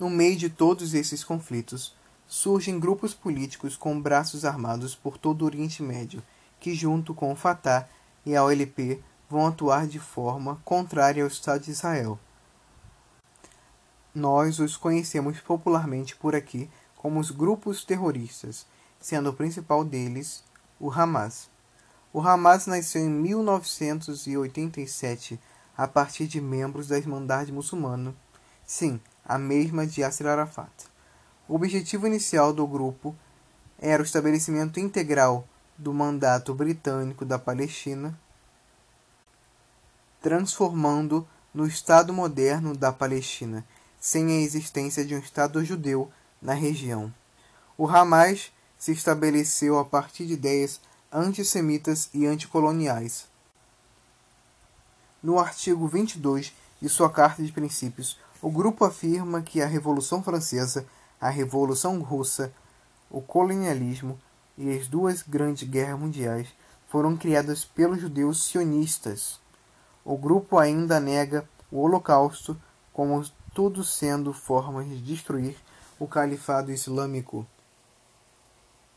No meio de todos esses conflitos, surgem grupos políticos com braços armados por todo o Oriente Médio, que, junto com o Fatah e a OLP, vão atuar de forma contrária ao Estado de Israel. Nós os conhecemos popularmente por aqui como os grupos terroristas, sendo o principal deles o Hamas. O Hamas nasceu em 1987 a partir de membros da Irmandade Muçulmana, sim, a mesma de Yasser Arafat. O objetivo inicial do grupo era o estabelecimento integral do mandato britânico da Palestina, transformando no Estado moderno da Palestina, sem a existência de um Estado judeu na região. O Hamas se estabeleceu a partir de ideias antissemitas e anticoloniais. No artigo 22 de sua Carta de Princípios, o grupo afirma que a Revolução Francesa, a Revolução Russa, o colonialismo e as duas grandes guerras mundiais foram criadas pelos judeus sionistas. O grupo ainda nega o Holocausto como tudo sendo formas de destruir o califado islâmico.